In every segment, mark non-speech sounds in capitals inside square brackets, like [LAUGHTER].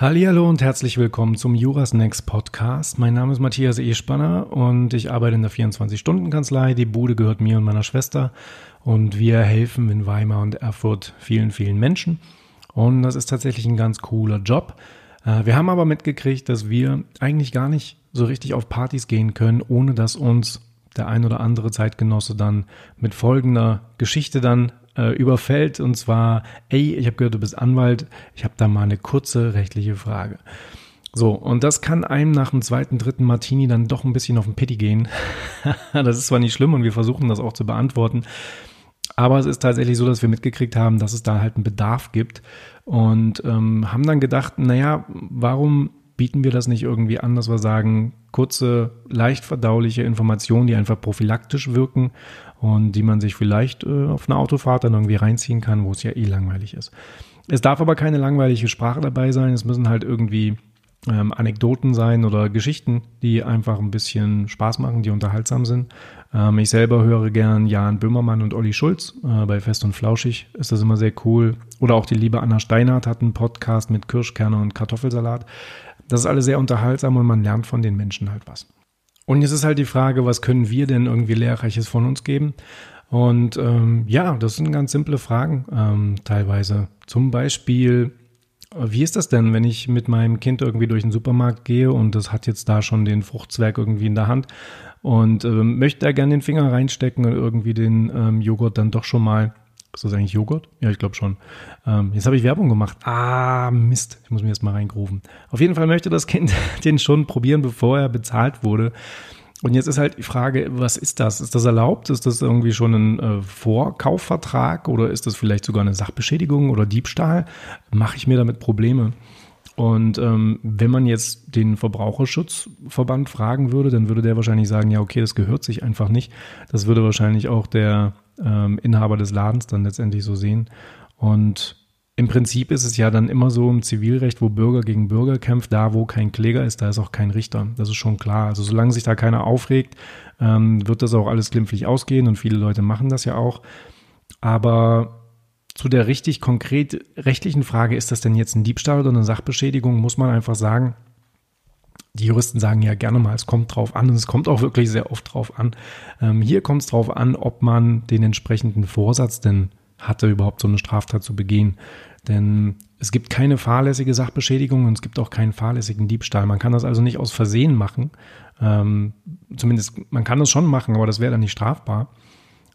Hallo und herzlich willkommen zum Jurasnacks Podcast. Mein Name ist Matthias Espanner und ich arbeite in der 24-Stunden-Kanzlei. Die Bude gehört mir und meiner Schwester und wir helfen in Weimar und Erfurt vielen, vielen Menschen. Und das ist tatsächlich ein ganz cooler Job. Äh, wir haben aber mitgekriegt, dass wir eigentlich gar nicht so richtig auf Partys gehen können, ohne dass uns der ein oder andere Zeitgenosse dann mit folgender Geschichte dann äh, überfällt. Und zwar, ey, ich habe gehört, du bist Anwalt, ich habe da mal eine kurze rechtliche Frage. So, und das kann einem nach dem zweiten, dritten Martini dann doch ein bisschen auf den Pitti gehen. [LAUGHS] das ist zwar nicht schlimm und wir versuchen das auch zu beantworten, aber es ist tatsächlich so, dass wir mitgekriegt haben, dass es da halt einen Bedarf gibt und ähm, haben dann gedacht, naja, warum bieten wir das nicht irgendwie an, dass wir sagen, kurze, leicht verdauliche Informationen, die einfach prophylaktisch wirken und die man sich vielleicht äh, auf eine Autofahrt dann irgendwie reinziehen kann, wo es ja eh langweilig ist. Es darf aber keine langweilige Sprache dabei sein. Es müssen halt irgendwie ähm, Anekdoten sein oder Geschichten, die einfach ein bisschen Spaß machen, die unterhaltsam sind. Ähm, ich selber höre gern Jan Böhmermann und Olli Schulz. Äh, bei Fest und Flauschig ist das immer sehr cool. Oder auch die liebe Anna Steinhardt hat einen Podcast mit Kirschkerne und Kartoffelsalat. Das ist alles sehr unterhaltsam und man lernt von den Menschen halt was. Und jetzt ist halt die Frage, was können wir denn irgendwie Lehrreiches von uns geben? Und ähm, ja, das sind ganz simple Fragen ähm, teilweise. Zum Beispiel, wie ist das denn, wenn ich mit meinem Kind irgendwie durch den Supermarkt gehe und das hat jetzt da schon den Fruchtzwerg irgendwie in der Hand und ähm, möchte da gerne den Finger reinstecken und irgendwie den ähm, Joghurt dann doch schon mal ist das eigentlich Joghurt? Ja, ich glaube schon. Ähm, jetzt habe ich Werbung gemacht. Ah, Mist. Ich muss mir jetzt mal reingrufen. Auf jeden Fall möchte das Kind [LAUGHS] den schon probieren, bevor er bezahlt wurde. Und jetzt ist halt die Frage, was ist das? Ist das erlaubt? Ist das irgendwie schon ein äh, Vorkaufvertrag oder ist das vielleicht sogar eine Sachbeschädigung oder Diebstahl? Mache ich mir damit Probleme? Und ähm, wenn man jetzt den Verbraucherschutzverband fragen würde, dann würde der wahrscheinlich sagen, ja, okay, das gehört sich einfach nicht. Das würde wahrscheinlich auch der ähm, Inhaber des Ladens dann letztendlich so sehen. Und im Prinzip ist es ja dann immer so im Zivilrecht, wo Bürger gegen Bürger kämpft, da wo kein Kläger ist, da ist auch kein Richter. Das ist schon klar. Also solange sich da keiner aufregt, ähm, wird das auch alles glimpflich ausgehen und viele Leute machen das ja auch. Aber zu der richtig konkret rechtlichen Frage, ist das denn jetzt ein Diebstahl oder eine Sachbeschädigung, muss man einfach sagen, die Juristen sagen ja gerne mal, es kommt drauf an und es kommt auch wirklich sehr oft drauf an. Ähm, hier kommt es drauf an, ob man den entsprechenden Vorsatz denn hatte, überhaupt so eine Straftat zu begehen. Denn es gibt keine fahrlässige Sachbeschädigung und es gibt auch keinen fahrlässigen Diebstahl. Man kann das also nicht aus Versehen machen. Ähm, zumindest, man kann das schon machen, aber das wäre dann nicht strafbar.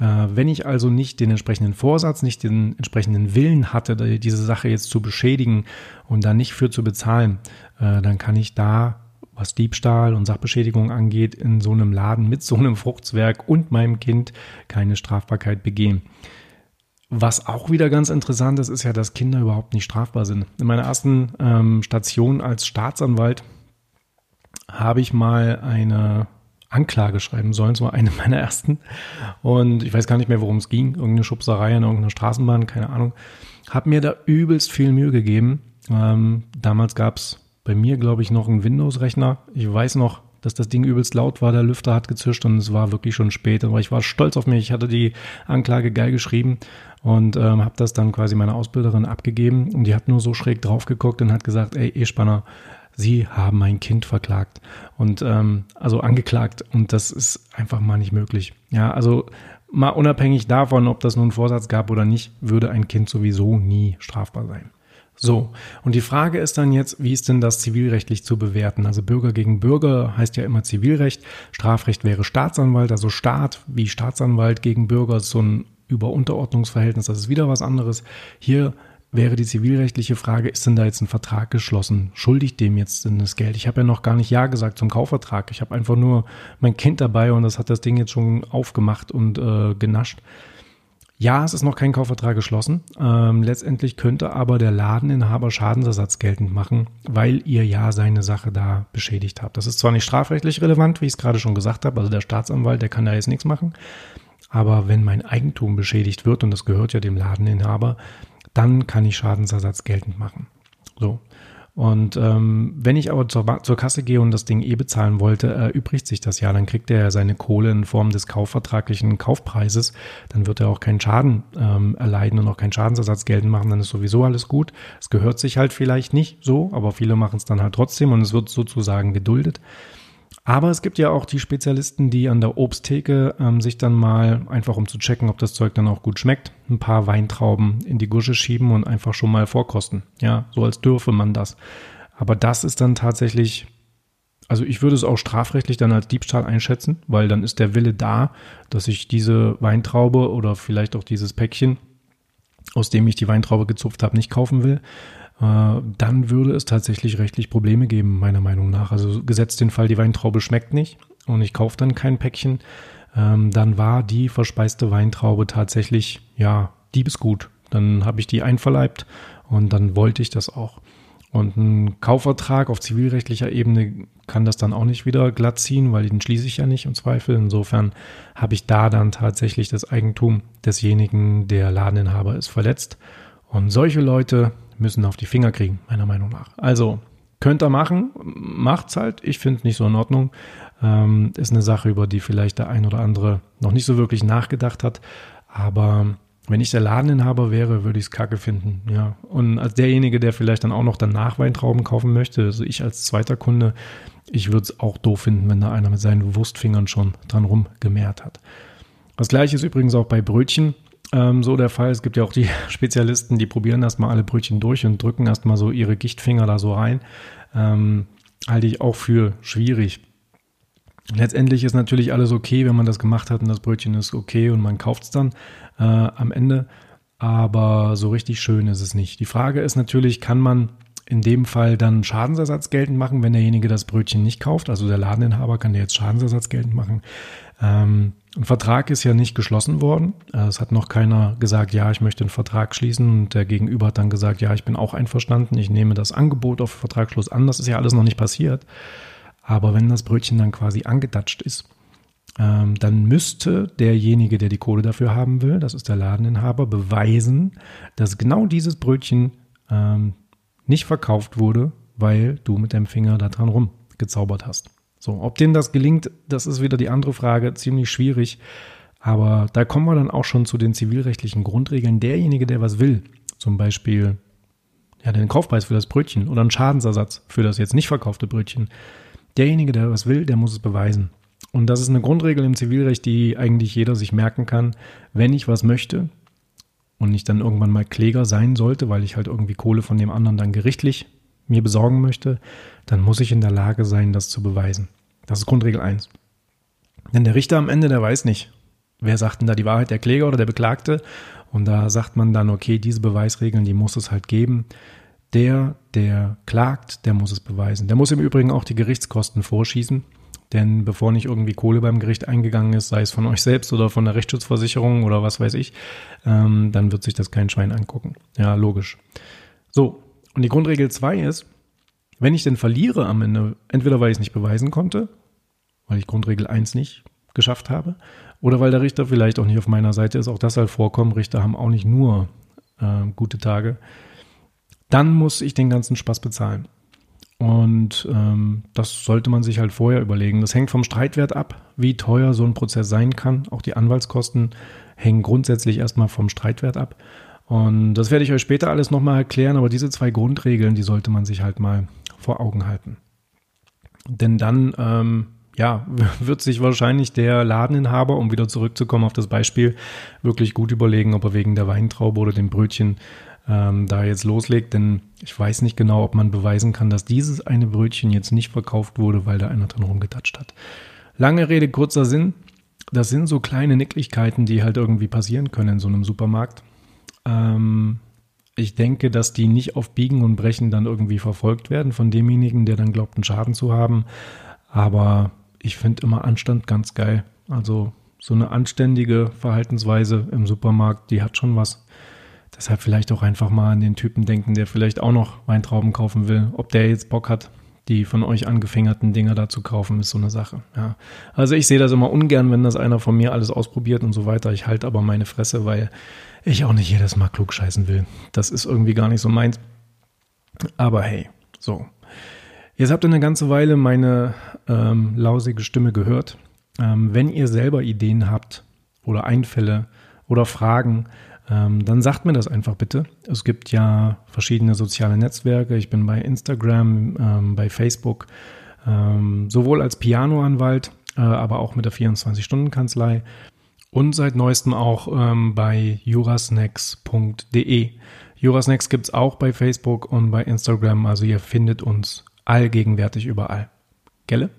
Äh, wenn ich also nicht den entsprechenden Vorsatz, nicht den entsprechenden Willen hatte, diese Sache jetzt zu beschädigen und da nicht für zu bezahlen, äh, dann kann ich da was Diebstahl und Sachbeschädigung angeht, in so einem Laden mit so einem Fruchtzwerg und meinem Kind keine Strafbarkeit begehen. Was auch wieder ganz interessant ist, ist ja, dass Kinder überhaupt nicht strafbar sind. In meiner ersten ähm, Station als Staatsanwalt habe ich mal eine Anklage schreiben sollen. Es war eine [LAUGHS] meiner ersten. Und ich weiß gar nicht mehr, worum es ging. Irgendeine Schubserei in irgendeiner Straßenbahn, keine Ahnung. Hab mir da übelst viel Mühe gegeben. Ähm, damals gab es bei mir, glaube ich, noch einen Windows-Rechner. Ich weiß noch, dass das Ding übelst laut war, der Lüfter hat gezischt und es war wirklich schon spät. Aber ich war stolz auf mich. Ich hatte die Anklage geil geschrieben und ähm, habe das dann quasi meiner Ausbilderin abgegeben und die hat nur so schräg drauf geguckt und hat gesagt, ey, E-Spanner, Sie haben mein Kind verklagt und ähm, also angeklagt und das ist einfach mal nicht möglich. Ja, also mal unabhängig davon, ob das nun Vorsatz gab oder nicht, würde ein Kind sowieso nie strafbar sein. So, und die Frage ist dann jetzt, wie ist denn das zivilrechtlich zu bewerten? Also Bürger gegen Bürger heißt ja immer Zivilrecht, Strafrecht wäre Staatsanwalt, also Staat wie Staatsanwalt gegen Bürger ist so ein Überunterordnungsverhältnis, das ist wieder was anderes. Hier wäre die zivilrechtliche Frage, ist denn da jetzt ein Vertrag geschlossen? Schuldig dem jetzt denn das Geld? Ich habe ja noch gar nicht Ja gesagt zum Kaufvertrag. Ich habe einfach nur mein Kind dabei und das hat das Ding jetzt schon aufgemacht und äh, genascht. Ja, es ist noch kein Kaufvertrag geschlossen. Ähm, letztendlich könnte aber der Ladeninhaber Schadensersatz geltend machen, weil ihr ja seine Sache da beschädigt habt. Das ist zwar nicht strafrechtlich relevant, wie ich es gerade schon gesagt habe, also der Staatsanwalt, der kann da jetzt nichts machen. Aber wenn mein Eigentum beschädigt wird, und das gehört ja dem Ladeninhaber, dann kann ich Schadensersatz geltend machen. So. Und ähm, wenn ich aber zur, zur Kasse gehe und das Ding eh bezahlen wollte, erübrigt sich das ja. Dann kriegt er seine Kohle in Form des kaufvertraglichen Kaufpreises. Dann wird er auch keinen Schaden ähm, erleiden und auch keinen Schadensersatz geltend machen. Dann ist sowieso alles gut. Es gehört sich halt vielleicht nicht so, aber viele machen es dann halt trotzdem und es wird sozusagen geduldet. Aber es gibt ja auch die Spezialisten, die an der Obsttheke ähm, sich dann mal einfach um zu checken, ob das Zeug dann auch gut schmeckt, ein paar Weintrauben in die Gusche schieben und einfach schon mal vorkosten. Ja, so als dürfe man das. Aber das ist dann tatsächlich, also ich würde es auch strafrechtlich dann als Diebstahl einschätzen, weil dann ist der Wille da, dass ich diese Weintraube oder vielleicht auch dieses Päckchen, aus dem ich die Weintraube gezupft habe, nicht kaufen will. Äh, dann würde es tatsächlich rechtlich Probleme geben, meiner Meinung nach. Also gesetzt den Fall, die Weintraube schmeckt nicht und ich kaufe dann kein Päckchen, ähm, dann war die verspeiste Weintraube tatsächlich, ja, Diebesgut. Dann habe ich die einverleibt und dann wollte ich das auch. Und ein Kaufvertrag auf zivilrechtlicher Ebene kann das dann auch nicht wieder glatt ziehen, weil den schließe ich ja nicht im Zweifel. Insofern habe ich da dann tatsächlich das Eigentum desjenigen, der Ladeninhaber ist, verletzt. Und solche Leute müssen auf die Finger kriegen, meiner Meinung nach. Also, könnt ihr machen, macht's halt. Ich finde nicht so in Ordnung. Ähm, ist eine Sache, über die vielleicht der ein oder andere noch nicht so wirklich nachgedacht hat. Aber wenn ich der Ladeninhaber wäre, würde ich es kacke finden, ja. Und als derjenige, der vielleicht dann auch noch danach Weintrauben kaufen möchte, also ich als zweiter Kunde, ich würde es auch doof finden, wenn da einer mit seinen Wurstfingern schon dran rumgemehrt hat. Das gleiche ist übrigens auch bei Brötchen ähm, so der Fall. Es gibt ja auch die [LAUGHS] Spezialisten, die probieren erstmal alle Brötchen durch und drücken erstmal so ihre Gichtfinger da so rein. Ähm, halte ich auch für schwierig. Letztendlich ist natürlich alles okay, wenn man das gemacht hat und das Brötchen ist okay und man kauft es dann äh, am Ende. Aber so richtig schön ist es nicht. Die Frage ist natürlich, kann man in dem Fall dann Schadensersatz geltend machen, wenn derjenige das Brötchen nicht kauft? Also der Ladeninhaber kann der jetzt Schadensersatz geltend machen. Ähm, ein Vertrag ist ja nicht geschlossen worden. Äh, es hat noch keiner gesagt, ja, ich möchte einen Vertrag schließen. Und der Gegenüber hat dann gesagt, ja, ich bin auch einverstanden. Ich nehme das Angebot auf Vertragsschluss an. Das ist ja alles noch nicht passiert. Aber wenn das Brötchen dann quasi angedatscht ist, ähm, dann müsste derjenige, der die Kohle dafür haben will, das ist der Ladeninhaber, beweisen, dass genau dieses Brötchen ähm, nicht verkauft wurde, weil du mit deinem Finger da dran rumgezaubert hast. So, ob denen das gelingt, das ist wieder die andere Frage, ziemlich schwierig. Aber da kommen wir dann auch schon zu den zivilrechtlichen Grundregeln. Derjenige, der was will, zum Beispiel ja, den Kaufpreis für das Brötchen oder einen Schadensersatz für das jetzt nicht verkaufte Brötchen, derjenige, der was will, der muss es beweisen. Und das ist eine Grundregel im Zivilrecht, die eigentlich jeder sich merken kann. Wenn ich was möchte und ich dann irgendwann mal Kläger sein sollte, weil ich halt irgendwie Kohle von dem anderen dann gerichtlich mir besorgen möchte, dann muss ich in der Lage sein, das zu beweisen. Das ist Grundregel 1. Denn der Richter am Ende, der weiß nicht, wer sagt denn da die Wahrheit, der Kläger oder der Beklagte. Und da sagt man dann, okay, diese Beweisregeln, die muss es halt geben. Der, der klagt, der muss es beweisen. Der muss im Übrigen auch die Gerichtskosten vorschießen. Denn bevor nicht irgendwie Kohle beim Gericht eingegangen ist, sei es von euch selbst oder von der Rechtsschutzversicherung oder was weiß ich, ähm, dann wird sich das kein Schwein angucken. Ja, logisch. So, und die Grundregel 2 ist, wenn ich denn verliere am Ende, entweder weil ich es nicht beweisen konnte, weil ich Grundregel 1 nicht geschafft habe, oder weil der Richter vielleicht auch nicht auf meiner Seite ist, auch das soll vorkommen, Richter haben auch nicht nur äh, gute Tage, dann muss ich den ganzen Spaß bezahlen. Und ähm, das sollte man sich halt vorher überlegen. Das hängt vom Streitwert ab, wie teuer so ein Prozess sein kann. Auch die Anwaltskosten hängen grundsätzlich erstmal vom Streitwert ab. Und das werde ich euch später alles nochmal erklären, aber diese zwei Grundregeln, die sollte man sich halt mal vor Augen halten. Denn dann, ähm, ja, [LAUGHS] wird sich wahrscheinlich der Ladeninhaber, um wieder zurückzukommen auf das Beispiel, wirklich gut überlegen, ob er wegen der Weintraube oder dem Brötchen ähm, da jetzt loslegt. Denn ich weiß nicht genau, ob man beweisen kann, dass dieses eine Brötchen jetzt nicht verkauft wurde, weil da einer drin rumgetatscht hat. Lange Rede, kurzer Sinn. Das sind so kleine Nicklichkeiten, die halt irgendwie passieren können in so einem Supermarkt. Ähm, ich denke, dass die nicht auf Biegen und Brechen dann irgendwie verfolgt werden von demjenigen, der dann glaubt, einen Schaden zu haben. Aber ich finde immer Anstand ganz geil. Also so eine anständige Verhaltensweise im Supermarkt, die hat schon was. Deshalb vielleicht auch einfach mal an den Typen denken, der vielleicht auch noch Weintrauben kaufen will. Ob der jetzt Bock hat, die von euch angefingerten Dinger da zu kaufen, ist so eine Sache. Ja. Also ich sehe das immer ungern, wenn das einer von mir alles ausprobiert und so weiter. Ich halte aber meine Fresse, weil ich auch nicht jedes Mal klug scheißen will. Das ist irgendwie gar nicht so meins. Aber hey, So. Jetzt habt ihr eine ganze Weile meine ähm, lausige Stimme gehört. Ähm, wenn ihr selber Ideen habt oder Einfälle oder Fragen, ähm, dann sagt mir das einfach bitte. Es gibt ja verschiedene soziale Netzwerke. Ich bin bei Instagram, ähm, bei Facebook, ähm, sowohl als Pianoanwalt, äh, aber auch mit der 24-Stunden-Kanzlei und seit neuestem auch ähm, bei jurasnacks.de. Jurasnacks gibt es auch bei Facebook und bei Instagram, also ihr findet uns allgegenwärtig überall. Gelle?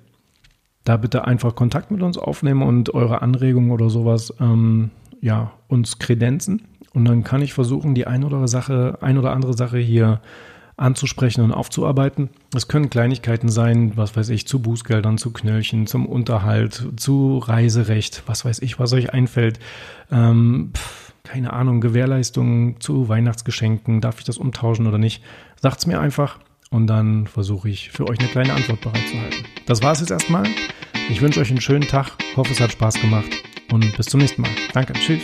Da bitte einfach Kontakt mit uns aufnehmen und eure Anregungen oder sowas ähm, ja, uns kredenzen. Und dann kann ich versuchen, die ein oder, Sache, ein oder andere Sache hier anzusprechen und aufzuarbeiten. Es können Kleinigkeiten sein, was weiß ich, zu Bußgeldern, zu Knöllchen, zum Unterhalt, zu Reiserecht, was weiß ich, was euch einfällt. Ähm, pff, keine Ahnung, Gewährleistungen zu Weihnachtsgeschenken, darf ich das umtauschen oder nicht? Sagt's mir einfach und dann versuche ich für euch eine kleine Antwort bereitzuhalten. Das war es jetzt erstmal. Ich wünsche euch einen schönen Tag, hoffe es hat Spaß gemacht und bis zum nächsten Mal. Danke, tschüss.